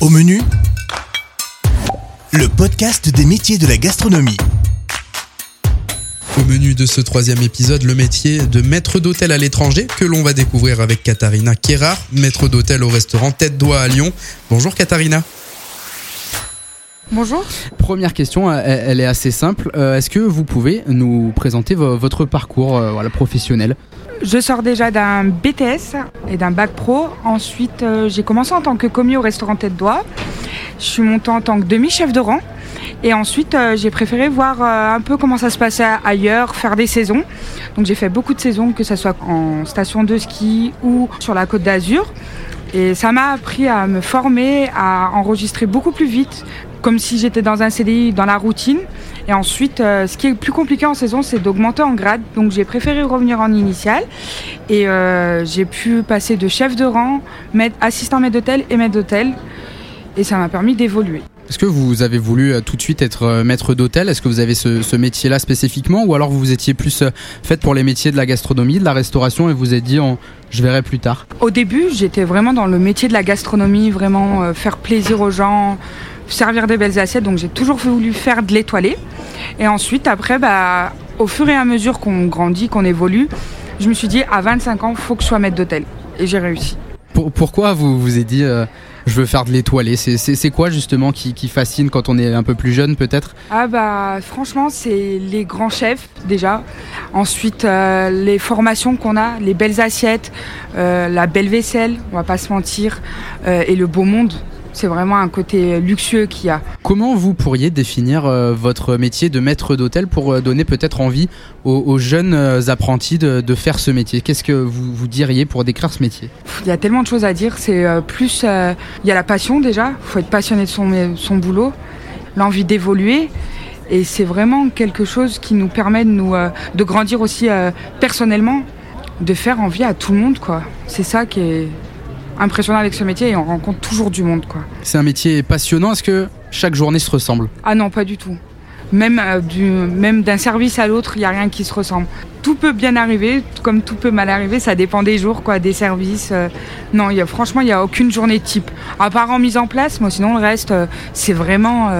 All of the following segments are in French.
Au menu, le podcast des métiers de la gastronomie. Au menu de ce troisième épisode, le métier de maître d'hôtel à l'étranger que l'on va découvrir avec Katharina Kérard, maître d'hôtel au restaurant Tête d'Oie à Lyon. Bonjour Katharina. Bonjour. Première question, elle, elle est assez simple. Euh, Est-ce que vous pouvez nous présenter vo- votre parcours euh, voilà, professionnel? Je sors déjà d'un BTS et d'un bac pro. Ensuite, euh, j'ai commencé en tant que commis au restaurant Tête d'Oie. Je suis montée en tant que demi-chef de rang. Et ensuite, euh, j'ai préféré voir euh, un peu comment ça se passait ailleurs, faire des saisons. Donc j'ai fait beaucoup de saisons, que ce soit en station de ski ou sur la côte d'Azur. Et ça m'a appris à me former, à enregistrer beaucoup plus vite, comme si j'étais dans un CDI, dans la routine. Et ensuite, euh, ce qui est plus compliqué en saison, c'est d'augmenter en grade. Donc j'ai préféré revenir en initial. Et euh, j'ai pu passer de chef de rang, maître- assistant maître d'hôtel et maître d'hôtel. Et ça m'a permis d'évoluer. Est-ce que vous avez voulu euh, tout de suite être maître d'hôtel? Est-ce que vous avez ce, ce métier-là spécifiquement? Ou alors vous étiez plus faite pour les métiers de la gastronomie, de la restauration et vous êtes dit on- je verrai plus tard? Au début, j'étais vraiment dans le métier de la gastronomie, vraiment faire plaisir aux gens, servir des belles assiettes. Donc j'ai toujours voulu faire de l'étoilé. Et ensuite, après, bah, au fur et à mesure qu'on grandit, qu'on évolue, je me suis dit à 25 ans, faut que je sois maître d'hôtel. Et j'ai réussi. Pour- Pourquoi vous vous êtes dit euh, je veux faire de l'étoilé? C'est- quoi justement qui, qui fascine quand on est un peu plus jeune peut-être? Ah bah franchement c'est les grands chefs déjà. Ensuite euh, les formations qu'on a, les belles assiettes, euh, la belle vaisselle, on va pas se mentir, et le beau monde. C'est vraiment un côté luxueux qu'il y a. Comment vous pourriez définir euh, votre métier de maître d'hôtel pour euh, donner peut-être envie aux, aux jeunes euh, apprentis de, de faire ce métier? Qu'est-ce que vous, vous diriez pour décrire ce métier? Il y a tellement de choses à dire. C'est plus, euh, il y a la passion déjà. Il faut être passionné de son, son boulot, l'envie d'évoluer. Et c'est vraiment quelque chose qui nous permet de, nous, euh, de grandir aussi euh, personnellement, de faire envie à tout le monde. quoi. C'est ça qui est impressionnant avec ce métier et on rencontre toujours du monde. quoi. C'est un métier passionnant. Est-ce que chaque journée se ressemble? Ah non, pas du tout. Même, euh, du, même d'un service à l'autre, il n'y a rien qui se ressemble. Tout peut bien arriver, comme tout peut mal arriver, ça dépend des jours, quoi, des services. euh. non, il y a, franchement, il n'y a aucune journée type. À part en mise en place, moi sinon le reste, euh, c'est vraiment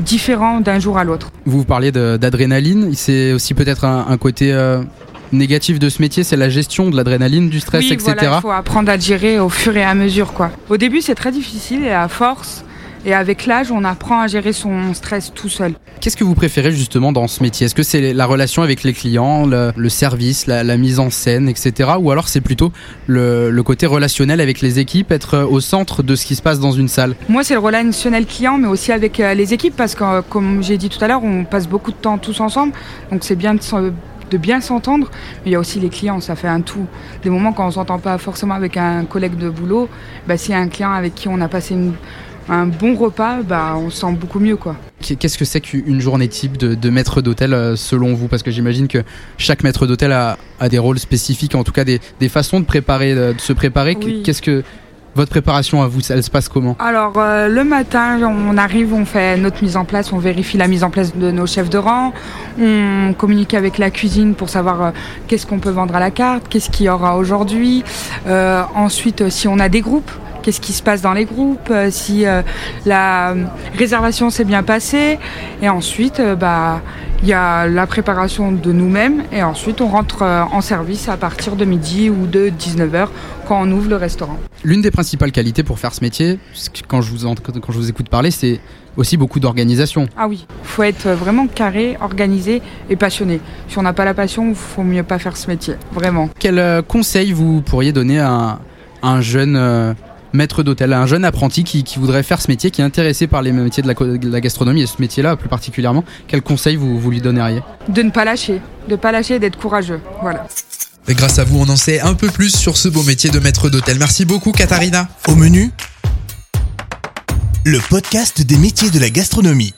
différent d'un jour à l'autre. Vous vous parliez d'adrénaline. C'est aussi peut-être un, un côté euh, négatif de ce métier, c'est la gestion de l'adrénaline, du stress, oui, etc. voilà, il faut apprendre à gérer au fur et à mesure. Quoi. Au début, c'est très difficile et à force, et avec l'âge, on apprend à gérer son stress tout seul. Qu'est-ce que vous préférez justement dans ce métier? Est-ce que c'est la relation avec les clients, le, le service, la, la mise en scène, etc. Ou alors c'est plutôt le, le côté relationnel avec les équipes, être au centre de ce qui se passe dans une salle? Moi, c'est le relationnel client, mais aussi avec euh, les équipes, parce que, euh, comme j'ai dit tout à l'heure, on passe beaucoup de temps tous ensemble, donc c'est bien de, de bien s'entendre. Mais il y a aussi les clients, ça fait un tout. Des moments quand on s'entend pas forcément avec un collègue de boulot, bah, s'il y a un client avec qui on a passé une- un bon repas, bah, on se sent beaucoup mieux, quoi. Qu'est-ce que c'est qu'une journée type de, de maître d'hôtel euh, selon vous? Parce que j'imagine que chaque maître d'hôtel a, a des rôles spécifiques, en tout cas des, des façons de préparer, euh, de se préparer. Oui. Qu'est-ce que votre préparation à vous, elle se passe comment Alors euh, le matin, on arrive, on fait notre mise en place, on vérifie la mise en place de nos chefs de rang, on communique avec la cuisine pour savoir euh, qu'est-ce qu'on peut vendre à la carte, qu'est-ce qu'il y aura aujourd'hui. Euh, ensuite, si on a des groupes, qu'est-ce qui se passe dans les groupes, euh, si euh, la réservation s'est bien passée. Et ensuite, euh, bah il y a la préparation de nous-mêmes et ensuite on rentre en service à partir de midi ou de 19h quand on ouvre le restaurant. L'une des principales qualités pour faire ce métier, quand je vous, ent- quand je vous écoute parler, c'est aussi beaucoup d'organisation. Ah oui, faut être vraiment carré, organisé et passionné. Si on n'a pas la passion, il faut mieux pas faire ce métier, vraiment. Quel conseil vous pourriez donner à un, jeune maître d'hôtel, à un jeune apprenti qui, qui voudrait faire ce métier, qui est intéressé par les métiers de la, co- de la gastronomie et ce métier-là plus particulièrement Quel conseil vous, vous lui donneriez? De ne pas lâcher, de pas lâcher et d'être courageux. Voilà. Et grâce à vous, on en sait un peu plus sur ce beau métier de maître d'hôtel. Merci beaucoup Katharina. Au menu, le podcast des métiers de la gastronomie.